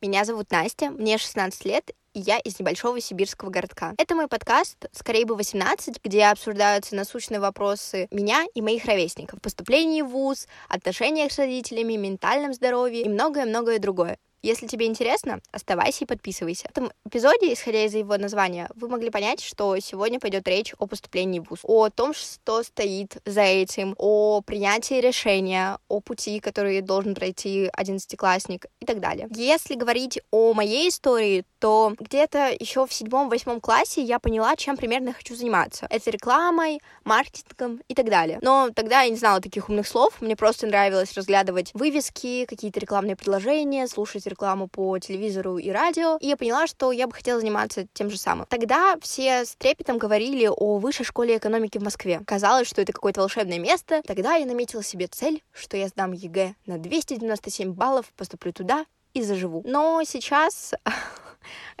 меня зовут Настя, мне 16 лет, и я из небольшого сибирского городка. Это мой подкаст, скорее бы 18, где обсуждаются насущные вопросы меня и моих ровесников. Поступление в ВУЗ, отношения с родителями, ментальном здоровье и многое-многое другое. Если тебе интересно, оставайся и подписывайся. В этом эпизоде, исходя из его названия, вы могли понять, что сегодня пойдет речь о поступлении в ВУЗ, о том, что стоит за этим, о принятии решения, о пути, который должен пройти одиннадцатиклассник и так далее. Если говорить о моей истории, то где-то еще в седьмом-восьмом классе я поняла, чем примерно хочу заниматься. Это рекламой, маркетингом и так далее. Но тогда я не знала таких умных слов, мне просто нравилось разглядывать вывески, какие-то рекламные предложения, слушать рекламу по телевизору и радио, и я поняла, что я бы хотела заниматься тем же самым. Тогда все с трепетом говорили о высшей школе экономики в Москве. Казалось, что это какое-то волшебное место. Тогда я наметила себе цель, что я сдам ЕГЭ на 297 баллов, поступлю туда и заживу. Но сейчас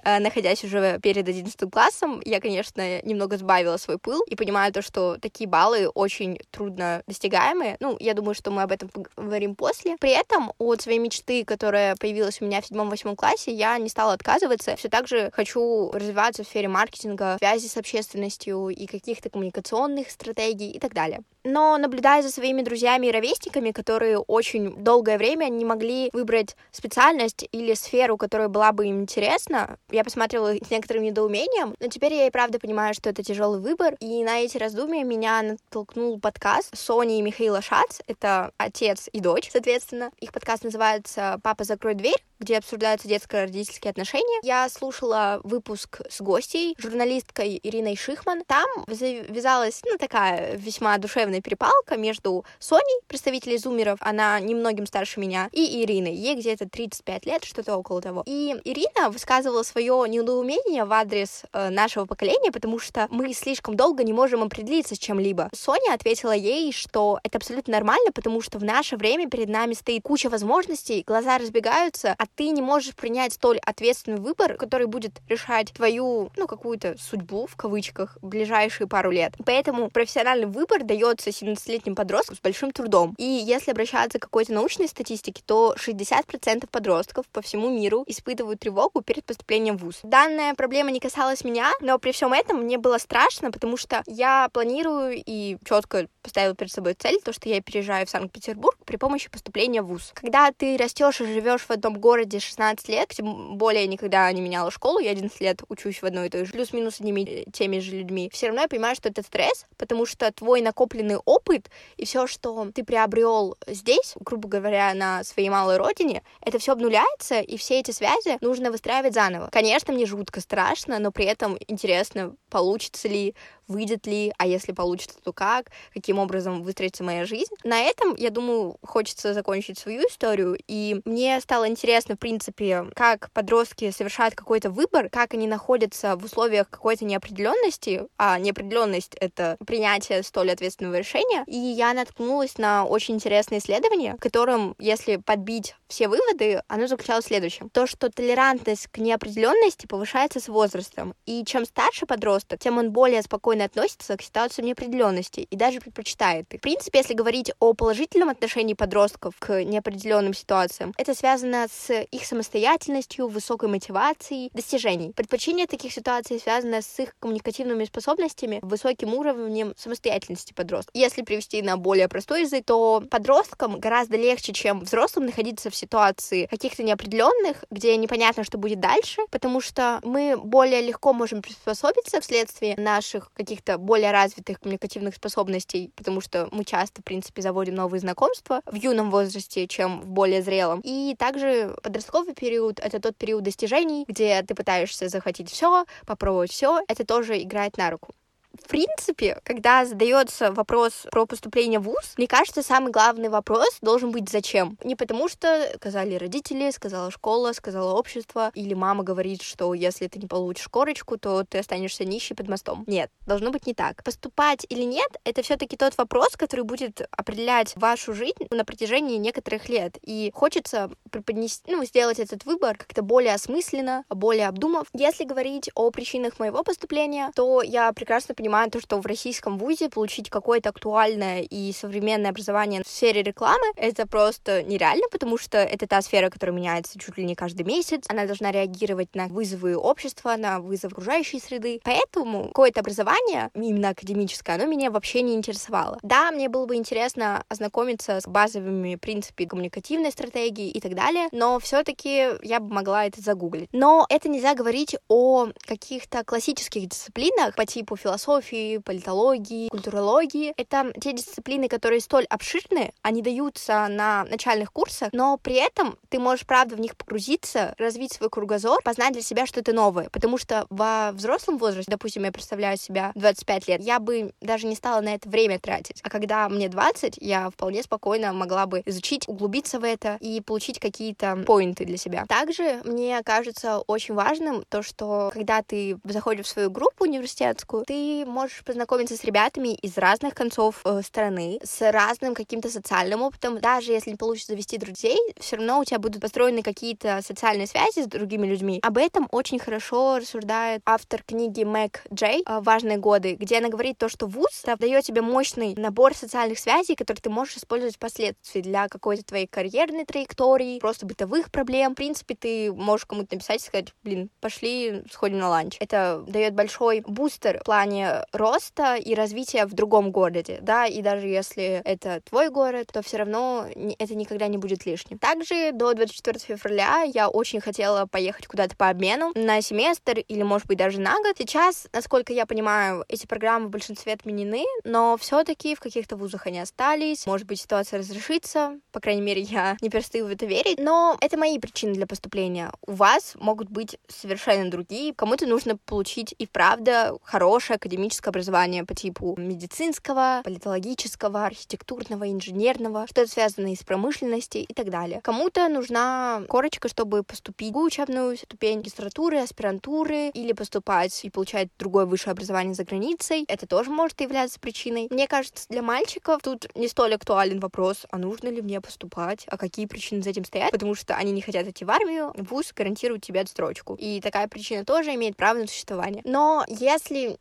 Э, находясь уже перед 11 классом, я, конечно, немного сбавила свой пыл и понимаю то, что такие баллы очень трудно достигаемые. Ну, я думаю, что мы об этом поговорим после. При этом от своей мечты, которая появилась у меня в седьмом-восьмом классе, я не стала отказываться. Все так же хочу развиваться в сфере маркетинга, связи с общественностью и каких-то коммуникационных стратегий и так далее. Но наблюдая за своими друзьями и ровесниками, которые очень долгое время не могли выбрать специальность или сферу, которая была бы им интересна, я посмотрела с некоторым недоумением, но теперь я и правда понимаю, что это тяжелый выбор, и на эти раздумья меня натолкнул подкаст Сони и Михаила Шац, это отец и дочь, соответственно. Их подкаст называется «Папа, закрой дверь», где обсуждаются детско-родительские отношения. Я слушала выпуск с гостей, журналисткой Ириной Шихман. Там завязалась, ну, такая весьма душевная перепалка между Соней, представителей зумеров, она немногим старше меня, и Ириной. Ей где-то 35 лет, что-то около того. И Ирина высказывала свое недоумение в адрес э, нашего поколения, потому что мы слишком долго не можем определиться с чем-либо. Соня ответила ей, что это абсолютно нормально, потому что в наше время перед нами стоит куча возможностей, глаза разбегаются, а ты не можешь принять столь ответственный выбор, который будет решать твою, ну, какую-то судьбу, в кавычках, в ближайшие пару лет. Поэтому профессиональный выбор дается 17-летним подросткам с большим трудом. И если обращаться к какой-то научной статистике, то 60% подростков по всему миру испытывают тревогу перед поступлением в ВУЗ. Данная проблема не касалась меня, но при всем этом мне было страшно, потому что я планирую и четко поставила перед собой цель, то, что я переезжаю в Санкт-Петербург при помощи поступления в ВУЗ. Когда ты растешь и живешь в одном городе, городе 16 лет, тем более никогда не меняла школу, я 11 лет учусь в одной и той же, плюс-минус одними э, теми же людьми, все равно я понимаю, что это стресс, потому что твой накопленный опыт и все, что ты приобрел здесь, грубо говоря, на своей малой родине, это все обнуляется, и все эти связи нужно выстраивать заново. Конечно, мне жутко страшно, но при этом интересно, получится ли, выйдет ли, а если получится, то как, каким образом выстроится моя жизнь. На этом, я думаю, хочется закончить свою историю, и мне стало интересно, в принципе, как подростки совершают какой-то выбор, как они находятся в условиях какой-то неопределенности, а неопределенность — это принятие столь ответственного решения, и я наткнулась на очень интересное исследование, в котором, если подбить все выводы, оно заключалось в следующем. То, что толерантность к неопределенности повышается с возрастом, и чем старше подросток, тем он более спокойно относится к ситуациям неопределенности и даже предпочитает их. В принципе, если говорить о положительном отношении подростков к неопределенным ситуациям, это связано с их самостоятельностью, высокой мотивацией, достижений. Предпочтение таких ситуаций связано с их коммуникативными способностями, высоким уровнем самостоятельности подростка. Если привести на более простой язык, то подросткам гораздо легче, чем взрослым, находиться в ситуации каких-то неопределенных, где непонятно, что будет дальше, потому что мы более легко можем приспособиться вследствие наших каких-то более развитых коммуникативных способностей, потому что мы часто, в принципе, заводим новые знакомства в юном возрасте, чем в более зрелом. И также подростковый период — это тот период достижений, где ты пытаешься захватить все, попробовать все. Это тоже играет на руку в принципе, когда задается вопрос про поступление в ВУЗ, мне кажется, самый главный вопрос должен быть «зачем?». Не потому что сказали родители, сказала школа, сказала общество, или мама говорит, что если ты не получишь корочку, то ты останешься нищий под мостом. Нет, должно быть не так. Поступать или нет, это все таки тот вопрос, который будет определять вашу жизнь на протяжении некоторых лет. И хочется преподнести, ну, сделать этот выбор как-то более осмысленно, более обдумав. Если говорить о причинах моего поступления, то я прекрасно понимаю, понимаю то, что в российском вузе получить какое-то актуальное и современное образование в сфере рекламы — это просто нереально, потому что это та сфера, которая меняется чуть ли не каждый месяц. Она должна реагировать на вызовы общества, на вызовы окружающей среды. Поэтому какое-то образование, именно академическое, оно меня вообще не интересовало. Да, мне было бы интересно ознакомиться с базовыми принципами коммуникативной стратегии и так далее, но все-таки я бы могла это загуглить. Но это нельзя говорить о каких-то классических дисциплинах по типу философии, политологии, культурологии. Это те дисциплины, которые столь обширны, они даются на начальных курсах, но при этом ты можешь, правда, в них погрузиться, развить свой кругозор, познать для себя что-то новое. Потому что во взрослом возрасте, допустим, я представляю себя 25 лет, я бы даже не стала на это время тратить. А когда мне 20, я вполне спокойно могла бы изучить, углубиться в это и получить какие-то поинты для себя. Также мне кажется очень важным то, что когда ты заходишь в свою группу университетскую, ты можешь познакомиться с ребятами из разных концов э, страны, с разным каким-то социальным опытом. Даже если не получится завести друзей, все равно у тебя будут построены какие-то социальные связи с другими людьми. Об этом очень хорошо рассуждает автор книги Мэг Джей «Важные годы», где она говорит то, что вуз дает тебе мощный набор социальных связей, которые ты можешь использовать впоследствии для какой-то твоей карьерной траектории, просто бытовых проблем. В принципе, ты можешь кому-то написать и сказать, блин, пошли, сходим на ланч. Это дает большой бустер в плане роста и развития в другом городе, да, и даже если это твой город, то все равно это никогда не будет лишним. Также до 24 февраля я очень хотела поехать куда-то по обмену на семестр или, может быть, даже на год. Сейчас, насколько я понимаю, эти программы в большинстве отменены, но все-таки в каких-то вузах они остались. Может быть, ситуация разрешится. По крайней мере, я не перестаю в это верить. Но это мои причины для поступления. У вас могут быть совершенно другие. Кому-то нужно получить и правда хорошее академическое образование по типу медицинского, политологического, архитектурного, инженерного, что-то связанное с промышленностью и так далее. Кому-то нужна корочка, чтобы поступить в учебную ступень магистратуры, аспирантуры или поступать и получать другое высшее образование за границей. Это тоже может являться причиной. Мне кажется, для мальчиков тут не столь актуален вопрос, а нужно ли мне поступать, а какие причины за этим стоят, потому что они не хотят идти в армию, вуз гарантирует тебе отстрочку. И такая причина тоже имеет право на существование. Но если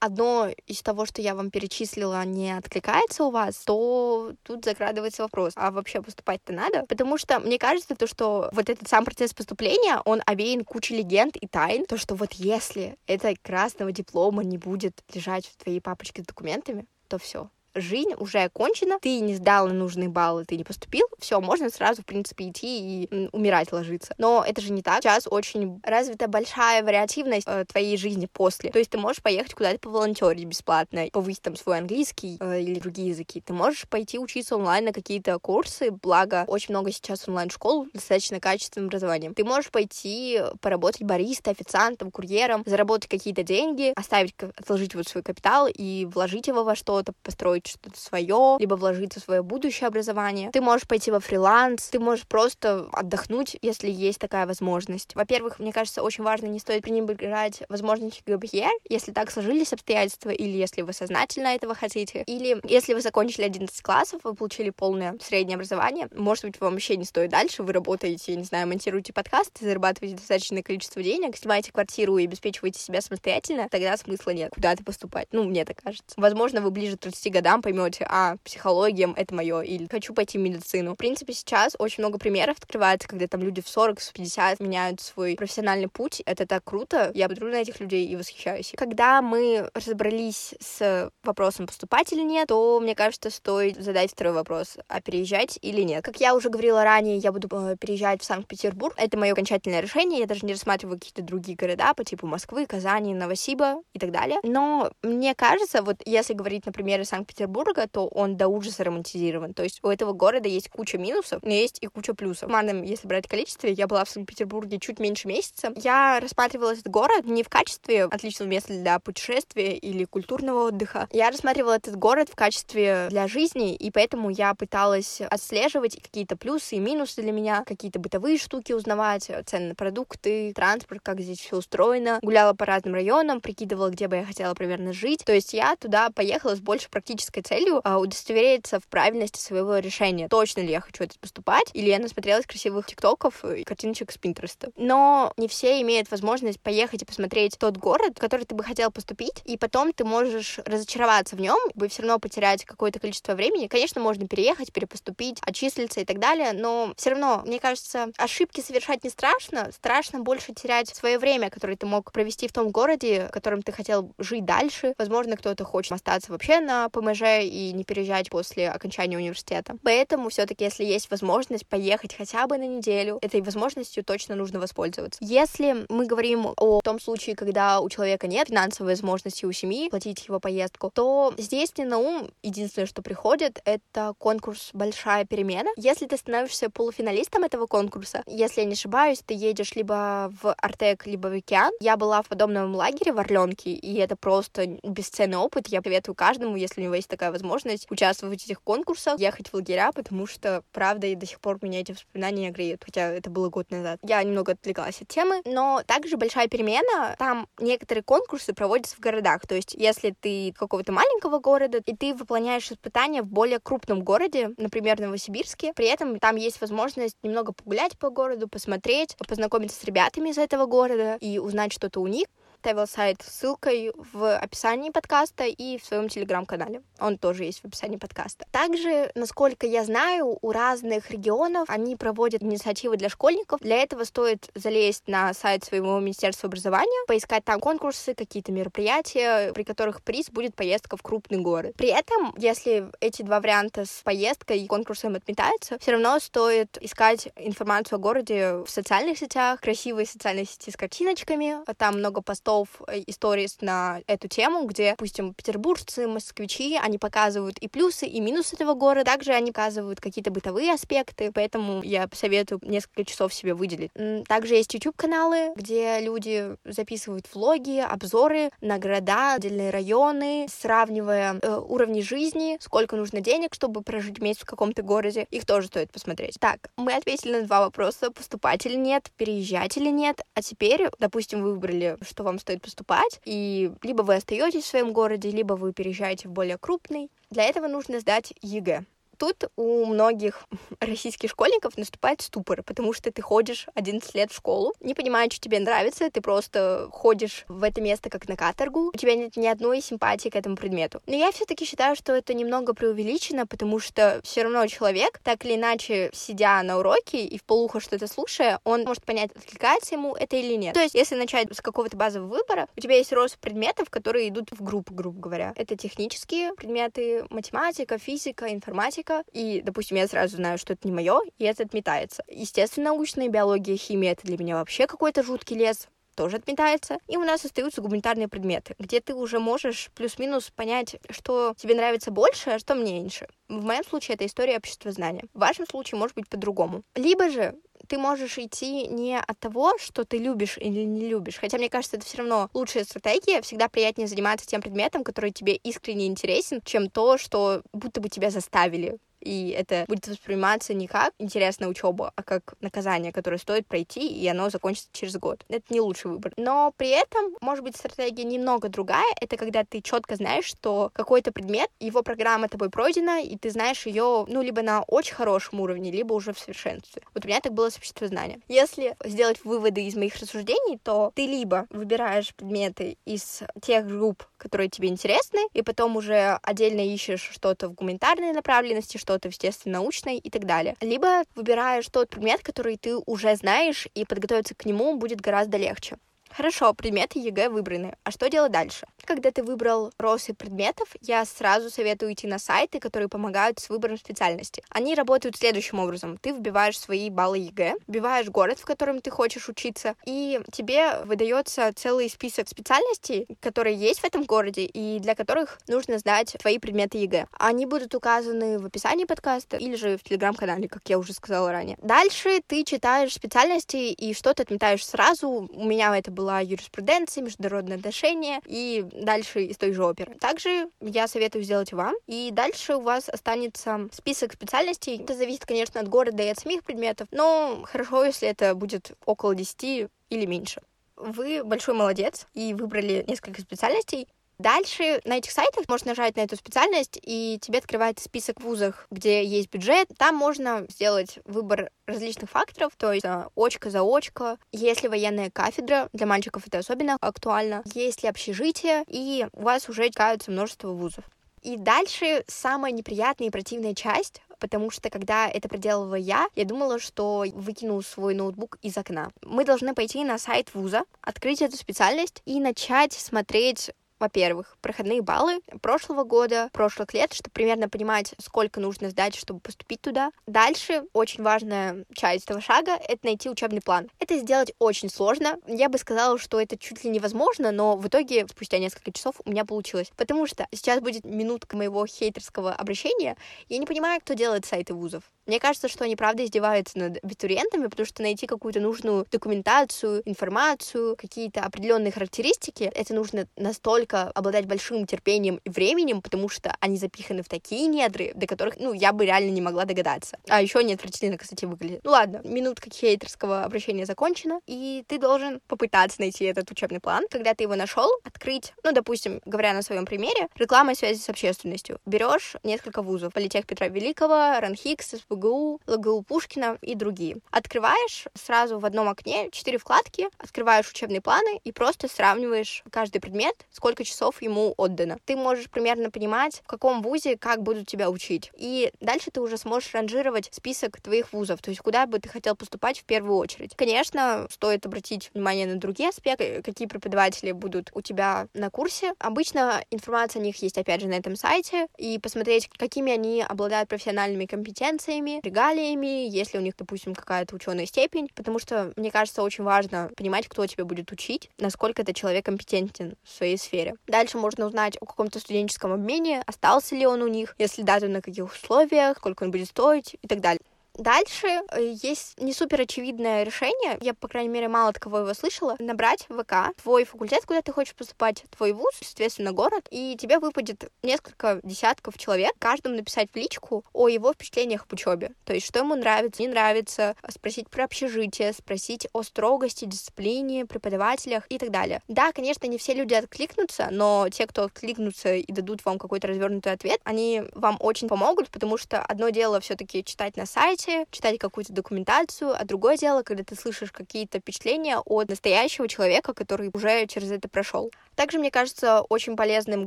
одно из того, что я вам перечислила, не откликается у вас, то тут закрадывается вопрос, а вообще поступать-то надо? Потому что мне кажется, то, что вот этот сам процесс поступления, он овеян кучей легенд и тайн, то, что вот если этого красного диплома не будет лежать в твоей папочке с документами, то все, жизнь уже окончена, ты не сдал нужные баллы, ты не поступил, все, можно сразу, в принципе, идти и умирать, ложиться. Но это же не так. Сейчас очень развита большая вариативность э, твоей жизни после. То есть ты можешь поехать куда-то поволонтерить бесплатно, повысить там свой английский э, или другие языки. Ты можешь пойти учиться онлайн на какие-то курсы, благо очень много сейчас онлайн-школ достаточно качественным образованием. Ты можешь пойти поработать бариста, официантом, курьером, заработать какие-то деньги, оставить, отложить вот свой капитал и вложить его во что-то, построить построить что-то свое, либо вложиться в свое будущее образование. Ты можешь пойти во фриланс, ты можешь просто отдохнуть, если есть такая возможность. Во-первых, мне кажется, очень важно не стоит пренебрегать возможности ГБЕ, если так сложились обстоятельства, или если вы сознательно этого хотите, или если вы закончили 11 классов, вы получили полное среднее образование, может быть, вам вообще не стоит дальше, вы работаете, не знаю, монтируете подкасты, зарабатываете достаточное количество денег, снимаете квартиру и обеспечиваете себя самостоятельно, тогда смысла нет куда-то поступать. Ну, мне так кажется. Возможно, вы ближе к 30 годам годам поймете, а, психология — это мое, или хочу пойти в медицину. В принципе, сейчас очень много примеров открывается, когда там люди в 40, в 50 меняют свой профессиональный путь. Это так круто. Я смотрю на этих людей и восхищаюсь. Когда мы разобрались с вопросом, поступать или нет, то, мне кажется, стоит задать второй вопрос, а переезжать или нет. Как я уже говорила ранее, я буду э, переезжать в Санкт-Петербург. Это мое окончательное решение. Я даже не рассматриваю какие-то другие города по типу Москвы, Казани, Новосиба и так далее. Но мне кажется, вот если говорить на примере Санкт-Петербурга, Петербурга, то он до ужаса романтизирован. То есть у этого города есть куча минусов, но есть и куча плюсов. В Манном, если брать количестве, я была в Санкт-Петербурге чуть меньше месяца. Я рассматривала этот город не в качестве отличного места для путешествия или культурного отдыха. Я рассматривала этот город в качестве для жизни, и поэтому я пыталась отслеживать какие-то плюсы и минусы для меня, какие-то бытовые штуки узнавать, цены на продукты, транспорт, как здесь все устроено. Гуляла по разным районам, прикидывала, где бы я хотела примерно жить. То есть я туда поехала с больше практически практической целью а, удостовериться в правильности своего решения. Точно ли я хочу это поступать, или я насмотрелась красивых тиктоков и картиночек с Пинтереста. Но не все имеют возможность поехать и посмотреть тот город, в который ты бы хотел поступить, и потом ты можешь разочароваться в нем, и все равно потерять какое-то количество времени. Конечно, можно переехать, перепоступить, отчислиться и так далее, но все равно, мне кажется, ошибки совершать не страшно, страшно больше терять свое время, которое ты мог провести в том городе, в котором ты хотел жить дальше. Возможно, кто-то хочет остаться вообще на ПМЖ и не переезжать после окончания университета. Поэтому все-таки, если есть возможность поехать хотя бы на неделю, этой возможностью точно нужно воспользоваться. Если мы говорим о том случае, когда у человека нет финансовой возможности у семьи платить его поездку, то здесь мне на ум единственное, что приходит, это конкурс «Большая перемена». Если ты становишься полуфиналистом этого конкурса, если я не ошибаюсь, ты едешь либо в Артек, либо в Океан. Я была в подобном лагере в Орленке, и это просто бесценный опыт. Я советую каждому, если у него есть такая возможность, участвовать в этих конкурсах, ехать в лагеря, потому что, правда, и до сих пор меня эти воспоминания греют, хотя это было год назад. Я немного отвлеклась от темы, но также большая перемена, там некоторые конкурсы проводятся в городах, то есть если ты какого-то маленького города, и ты выполняешь испытания в более крупном городе, например, Новосибирске, при этом там есть возможность немного погулять по городу, посмотреть, познакомиться с ребятами из этого города и узнать что-то у них оставила сайт ссылкой в описании подкаста и в своем телеграм-канале. Он тоже есть в описании подкаста. Также, насколько я знаю, у разных регионов они проводят инициативы для школьников. Для этого стоит залезть на сайт своего Министерства образования, поискать там конкурсы, какие-то мероприятия, при которых приз будет поездка в крупный город. При этом, если эти два варианта с поездкой и конкурсом отметаются, все равно стоит искать информацию о городе в социальных сетях, красивые социальные сети с картиночками, там много постов постов э, историй на эту тему, где, допустим, петербуржцы, москвичи, они показывают и плюсы, и минусы этого города, также они показывают какие-то бытовые аспекты, поэтому я посоветую несколько часов себе выделить. Также есть YouTube-каналы, где люди записывают влоги, обзоры на города, отдельные районы, сравнивая э, уровни жизни, сколько нужно денег, чтобы прожить месяц в каком-то городе. Их тоже стоит посмотреть. Так, мы ответили на два вопроса. Поступать или нет, переезжать или нет. А теперь, допустим, вы выбрали, что вам стоит поступать, и либо вы остаетесь в своем городе, либо вы переезжаете в более крупный. Для этого нужно сдать ЕГЭ тут у многих российских школьников наступает ступор, потому что ты ходишь 11 лет в школу, не понимаешь, что тебе нравится, ты просто ходишь в это место как на каторгу, у тебя нет ни одной симпатии к этому предмету. Но я все-таки считаю, что это немного преувеличено, потому что все равно человек, так или иначе, сидя на уроке и вполуха что-то слушая, он может понять, откликается ему это или нет. То есть, если начать с какого-то базового выбора, у тебя есть россыпь предметов, которые идут в группу, грубо говоря. Это технические предметы, математика, физика, информатика, физика, и, допустим, я сразу знаю, что это не мое, и это отметается. Естественно, научная биология, химия — это для меня вообще какой-то жуткий лес, тоже отметается. И у нас остаются гуманитарные предметы, где ты уже можешь плюс-минус понять, что тебе нравится больше, а что меньше. В моем случае это история общества знания. В вашем случае может быть по-другому. Либо же ты можешь идти не от того, что ты любишь или не любишь. Хотя, мне кажется, это все равно лучшая стратегия. Всегда приятнее заниматься тем предметом, который тебе искренне интересен, чем то, что будто бы тебя заставили и это будет восприниматься не как интересная учеба, а как наказание, которое стоит пройти, и оно закончится через год. Это не лучший выбор. Но при этом, может быть, стратегия немного другая. Это когда ты четко знаешь, что какой-то предмет, его программа тобой пройдена, и ты знаешь ее, ну, либо на очень хорошем уровне, либо уже в совершенстве. Вот у меня так было с обществознанием. Если сделать выводы из моих рассуждений, то ты либо выбираешь предметы из тех групп, которые тебе интересны, и потом уже отдельно ищешь что-то в гуманитарной направленности, что что-то в естественно-научной и так далее. Либо выбираешь тот предмет, который ты уже знаешь, и подготовиться к нему будет гораздо легче. Хорошо, предметы ЕГЭ выбраны. А что делать дальше? Когда ты выбрал россыпь предметов, я сразу советую идти на сайты, которые помогают с выбором специальности. Они работают следующим образом. Ты вбиваешь свои баллы ЕГЭ, вбиваешь город, в котором ты хочешь учиться, и тебе выдается целый список специальностей, которые есть в этом городе и для которых нужно знать твои предметы ЕГЭ. Они будут указаны в описании подкаста или же в телеграм-канале, как я уже сказала ранее. Дальше ты читаешь специальности и что-то отметаешь сразу. У меня это было была юриспруденция, международные отношения и дальше из той же оперы. Также я советую сделать вам. И дальше у вас останется список специальностей. Это зависит, конечно, от города и от самих предметов, но хорошо, если это будет около 10 или меньше. Вы большой молодец и выбрали несколько специальностей, Дальше на этих сайтах можно нажать на эту специальность, и тебе открывается список вузов, где есть бюджет. Там можно сделать выбор различных факторов, то есть э, очка за очка. Есть ли военная кафедра, для мальчиков это особенно актуально. Есть ли общежитие, и у вас уже искаются множество вузов. И дальше самая неприятная и противная часть, потому что когда это проделывала я, я думала, что выкину свой ноутбук из окна. Мы должны пойти на сайт вуза, открыть эту специальность и начать смотреть во-первых, проходные баллы прошлого года, прошлых лет, чтобы примерно понимать, сколько нужно сдать, чтобы поступить туда. Дальше очень важная часть этого шага — это найти учебный план. Это сделать очень сложно. Я бы сказала, что это чуть ли невозможно, но в итоге спустя несколько часов у меня получилось. Потому что сейчас будет минутка моего хейтерского обращения. Я не понимаю, кто делает сайты вузов. Мне кажется, что они правда издеваются над абитуриентами, потому что найти какую-то нужную документацию, информацию, какие-то определенные характеристики, это нужно настолько обладать большим терпением и временем, потому что они запиханы в такие недры, до которых, ну, я бы реально не могла догадаться. А еще они отвратительно, кстати, выглядят. Ну ладно, минутка хейтерского обращения закончена, и ты должен попытаться найти этот учебный план. Когда ты его нашел, открыть, ну, допустим, говоря на своем примере, реклама связи с общественностью. Берешь несколько вузов. Политех Петра Великого, РАНХИКС, СПГ ЛГУ, ЛГУ Пушкина и другие. Открываешь сразу в одном окне четыре вкладки, открываешь учебные планы и просто сравниваешь каждый предмет, сколько часов ему отдано. Ты можешь примерно понимать, в каком вузе как будут тебя учить. И дальше ты уже сможешь ранжировать список твоих вузов, то есть куда бы ты хотел поступать в первую очередь. Конечно, стоит обратить внимание на другие аспекты, какие преподаватели будут у тебя на курсе. Обычно информация о них есть, опять же, на этом сайте, и посмотреть, какими они обладают профессиональными компетенциями, регалиями, если у них, допустим, какая-то ученая степень, потому что, мне кажется, очень важно понимать, кто тебя будет учить, насколько этот человек компетентен в своей сфере. Дальше можно узнать о каком-то студенческом обмене, остался ли он у них, если да, то на каких условиях, сколько он будет стоить и так далее. Дальше э, есть не супер очевидное решение, я, по крайней мере, мало от кого его слышала, набрать ВК твой факультет, куда ты хочешь поступать, твой вуз, соответственно, город, и тебе выпадет несколько десятков человек, каждому написать в личку о его впечатлениях в учебе, то есть что ему нравится, не нравится, спросить про общежитие, спросить о строгости, дисциплине, преподавателях и так далее. Да, конечно, не все люди откликнутся, но те, кто откликнутся и дадут вам какой-то развернутый ответ, они вам очень помогут, потому что одно дело все-таки читать на сайте, сайте, читать какую-то документацию, а другое дело, когда ты слышишь какие-то впечатления от настоящего человека, который уже через это прошел. Также, мне кажется, очень полезным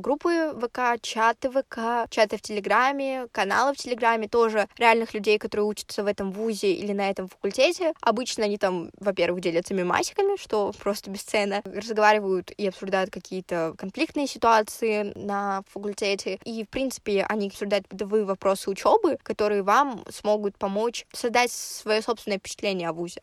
группы ВК, чаты ВК, чаты в Телеграме, каналы в Телеграме, тоже реальных людей, которые учатся в этом вузе или на этом факультете. Обычно они там, во-первых, делятся мемасиками, что просто бесценно, разговаривают и обсуждают какие-то конфликтные ситуации на факультете. И, в принципе, они обсуждают бытовые вопросы учебы, которые вам смогут помочь помочь создать свое собственное впечатление о ВУЗе.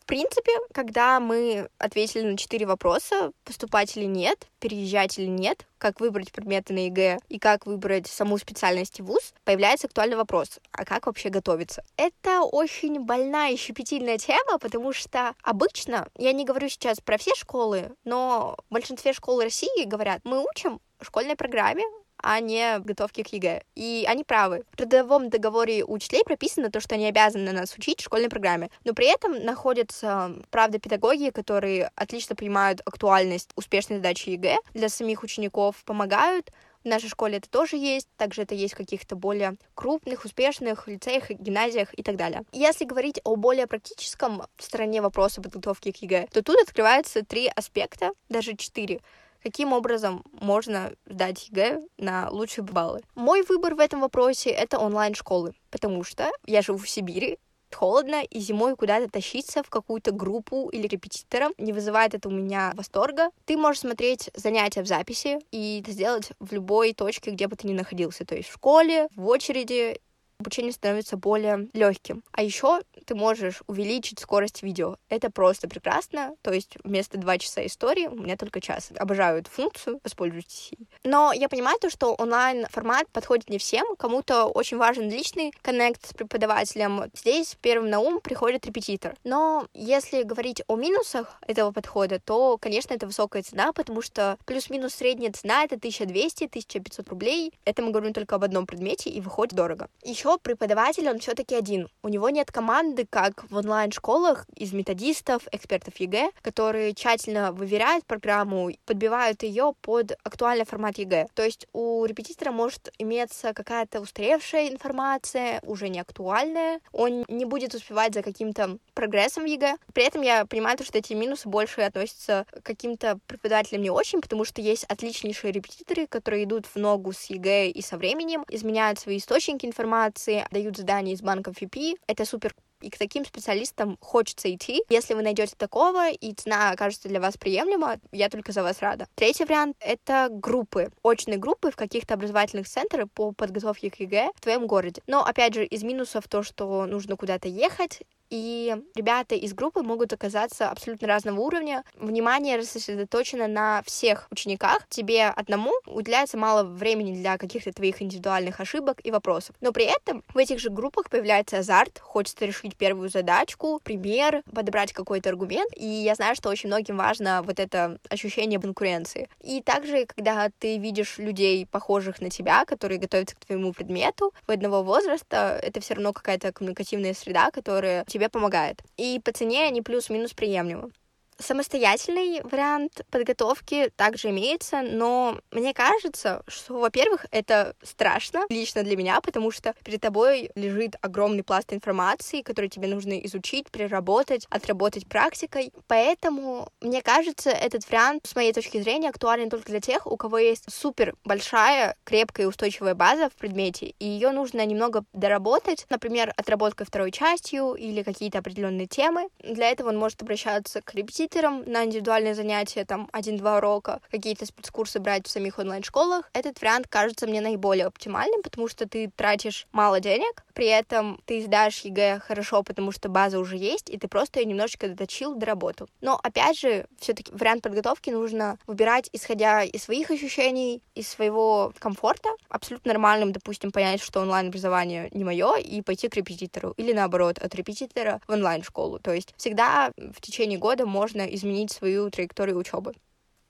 В принципе, когда мы ответили на четыре вопроса, поступать или нет, переезжать или нет, как выбрать предметы на ЕГЭ и как выбрать саму специальность в ВУЗ, появляется актуальный вопрос, а как вообще готовиться? Это очень больная и щепетильная тема, потому что обычно, я не говорю сейчас про все школы, но в большинстве школ России говорят, мы учим школьной программе а не готовим к ЕГЭ. И они правы. В трудовом договоре учителей прописано то, что они обязаны нас учить в школьной программе. Но при этом находятся, правда, педагоги, которые отлично понимают актуальность успешной сдачи ЕГЭ для самих учеников, помогают, в нашей школе это тоже есть, также это есть в каких-то более крупных, успешных лицеях, гимназиях и так далее. Если говорить о более практическом стороне вопроса подготовки к ЕГЭ, то тут открываются три аспекта, даже четыре, каким образом можно сдать ЕГЭ на лучшие баллы. Мой выбор в этом вопросе — это онлайн-школы, потому что я живу в Сибири, холодно, и зимой куда-то тащиться в какую-то группу или репетитора не вызывает это у меня восторга. Ты можешь смотреть занятия в записи и это сделать в любой точке, где бы ты ни находился, то есть в школе, в очереди обучение становится более легким. А еще ты можешь увеличить скорость видео. Это просто прекрасно. То есть вместо 2 часа истории у меня только час. Обожаю эту функцию, воспользуйтесь ей. Но я понимаю то, что онлайн-формат подходит не всем. Кому-то очень важен личный коннект с преподавателем. Здесь первым на ум приходит репетитор. Но если говорить о минусах этого подхода, то, конечно, это высокая цена, потому что плюс-минус средняя цена — это 1200-1500 рублей. Это мы говорим только об одном предмете, и выходит дорого. Еще преподаватель, он все таки один. У него нет команды, как в онлайн-школах из методистов, экспертов ЕГЭ, которые тщательно выверяют программу, подбивают ее под актуальный формат ЕГЭ. То есть у репетитора может иметься какая-то устаревшая информация, уже не актуальная. Он не будет успевать за каким-то прогрессом в ЕГЭ. При этом я понимаю, что эти минусы больше относятся к каким-то преподавателям не очень, потому что есть отличнейшие репетиторы, которые идут в ногу с ЕГЭ и со временем, изменяют свои источники информации, дают задания из банков ФИПИ. Это супер и к таким специалистам хочется идти. Если вы найдете такого, и цена окажется для вас приемлема, я только за вас рада. Третий вариант — это группы, очные группы в каких-то образовательных центрах по подготовке к ЕГЭ в твоем городе. Но, опять же, из минусов то, что нужно куда-то ехать, и ребята из группы могут оказаться абсолютно разного уровня. Внимание сосредоточено на всех учениках. Тебе одному уделяется мало времени для каких-то твоих индивидуальных ошибок и вопросов. Но при этом в этих же группах появляется азарт, хочется решить первую задачку, пример, подобрать какой-то аргумент. И я знаю, что очень многим важно вот это ощущение конкуренции. И также, когда ты видишь людей, похожих на тебя, которые готовятся к твоему предмету, в одного возраста, это все равно какая-то коммуникативная среда, которая тебе тебе помогает. И по цене они плюс-минус приемлемы. Самостоятельный вариант подготовки также имеется, но мне кажется, что, во-первых, это страшно лично для меня, потому что перед тобой лежит огромный пласт информации, который тебе нужно изучить, переработать, отработать практикой. Поэтому, мне кажется, этот вариант, с моей точки зрения, актуален только для тех, у кого есть супер большая, крепкая и устойчивая база в предмете, и ее нужно немного доработать, например, отработкой второй частью или какие-то определенные темы. Для этого он может обращаться к репетитору, репетитором на индивидуальные занятия, там, один-два урока, какие-то спецкурсы брать в самих онлайн-школах, этот вариант кажется мне наиболее оптимальным, потому что ты тратишь мало денег, при этом ты сдашь ЕГЭ хорошо, потому что база уже есть, и ты просто ее немножечко доточил, доработал. Но, опять же, все таки вариант подготовки нужно выбирать, исходя из своих ощущений, из своего комфорта. Абсолютно нормальным, допустим, понять, что онлайн-образование не мое, и пойти к репетитору. Или, наоборот, от репетитора в онлайн-школу. То есть всегда в течение года можно можно изменить свою траекторию учебы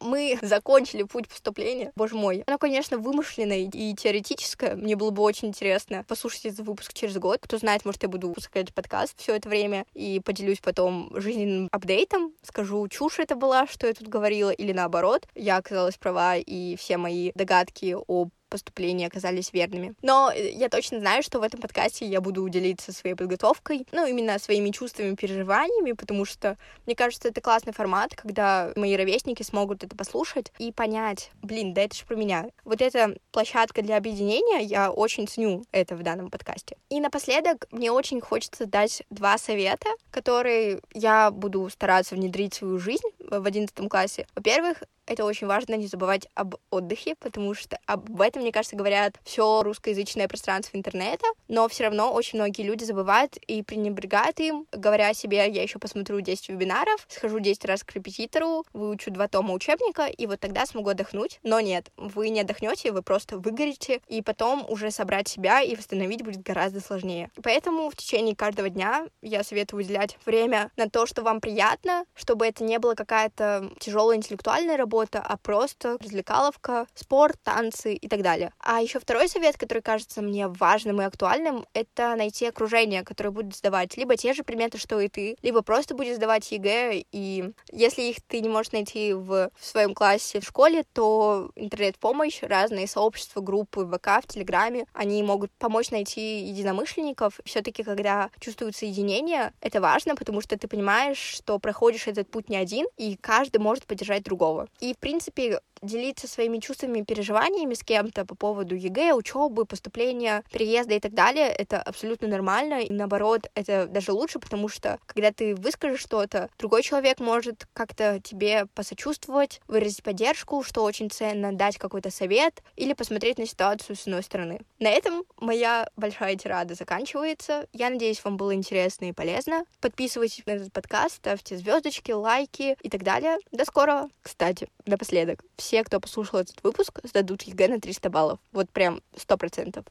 мы закончили путь поступления. Боже мой. Оно, конечно, вымышленное и теоретическое. Мне было бы очень интересно послушать этот выпуск через год. Кто знает, может, я буду выпускать подкаст все это время и поделюсь потом жизненным апдейтом. Скажу, чушь это была, что я тут говорила, или наоборот. Я оказалась права, и все мои догадки об поступления оказались верными. Но э, я точно знаю, что в этом подкасте я буду делиться своей подготовкой, ну, именно своими чувствами, переживаниями, потому что, мне кажется, это классный формат, когда мои ровесники смогут это послушать и понять, блин, да это же про меня. Вот эта площадка для объединения, я очень ценю это в данном подкасте. И напоследок мне очень хочется дать два совета, которые я буду стараться внедрить в свою жизнь в одиннадцатом классе. Во-первых, это очень важно не забывать об отдыхе, потому что об этом, мне кажется, говорят все русскоязычное пространство интернета, но все равно очень многие люди забывают и пренебрегают им, говоря себе, я еще посмотрю 10 вебинаров, схожу 10 раз к репетитору, выучу два тома учебника, и вот тогда смогу отдохнуть. Но нет, вы не отдохнете, вы просто выгорите, и потом уже собрать себя и восстановить будет гораздо сложнее. Поэтому в течение каждого дня я советую уделять время на то, что вам приятно, чтобы это не было какая-то тяжелая интеллектуальная работа, а просто развлекаловка, спорт, танцы и так далее. А еще второй совет, который кажется мне важным и актуальным, это найти окружение, которое будет сдавать либо те же предметы, что и ты, либо просто будет сдавать ЕГЭ, и если их ты не можешь найти в, в своем классе в школе, то интернет-помощь, разные сообщества, группы в ВК, в Телеграме, они могут помочь найти единомышленников. Все-таки, когда чувствуется единение, это важно, потому что ты понимаешь, что проходишь этот путь не один, и каждый может поддержать другого. И, в принципе, делиться своими чувствами и переживаниями с кем-то по поводу ЕГЭ, учебы, поступления, переезда и так далее, это абсолютно нормально. И наоборот, это даже лучше, потому что когда ты выскажешь что-то, другой человек может как-то тебе посочувствовать, выразить поддержку, что очень ценно, дать какой-то совет или посмотреть на ситуацию с иной стороны. На этом моя большая тирада заканчивается. Я надеюсь, вам было интересно и полезно. Подписывайтесь на этот подкаст, ставьте звездочки, лайки и так далее. До скорого. Кстати, напоследок, все, кто послушал этот выпуск, сдадут ЕГЭ на 300 баллов. Вот прям сто процентов.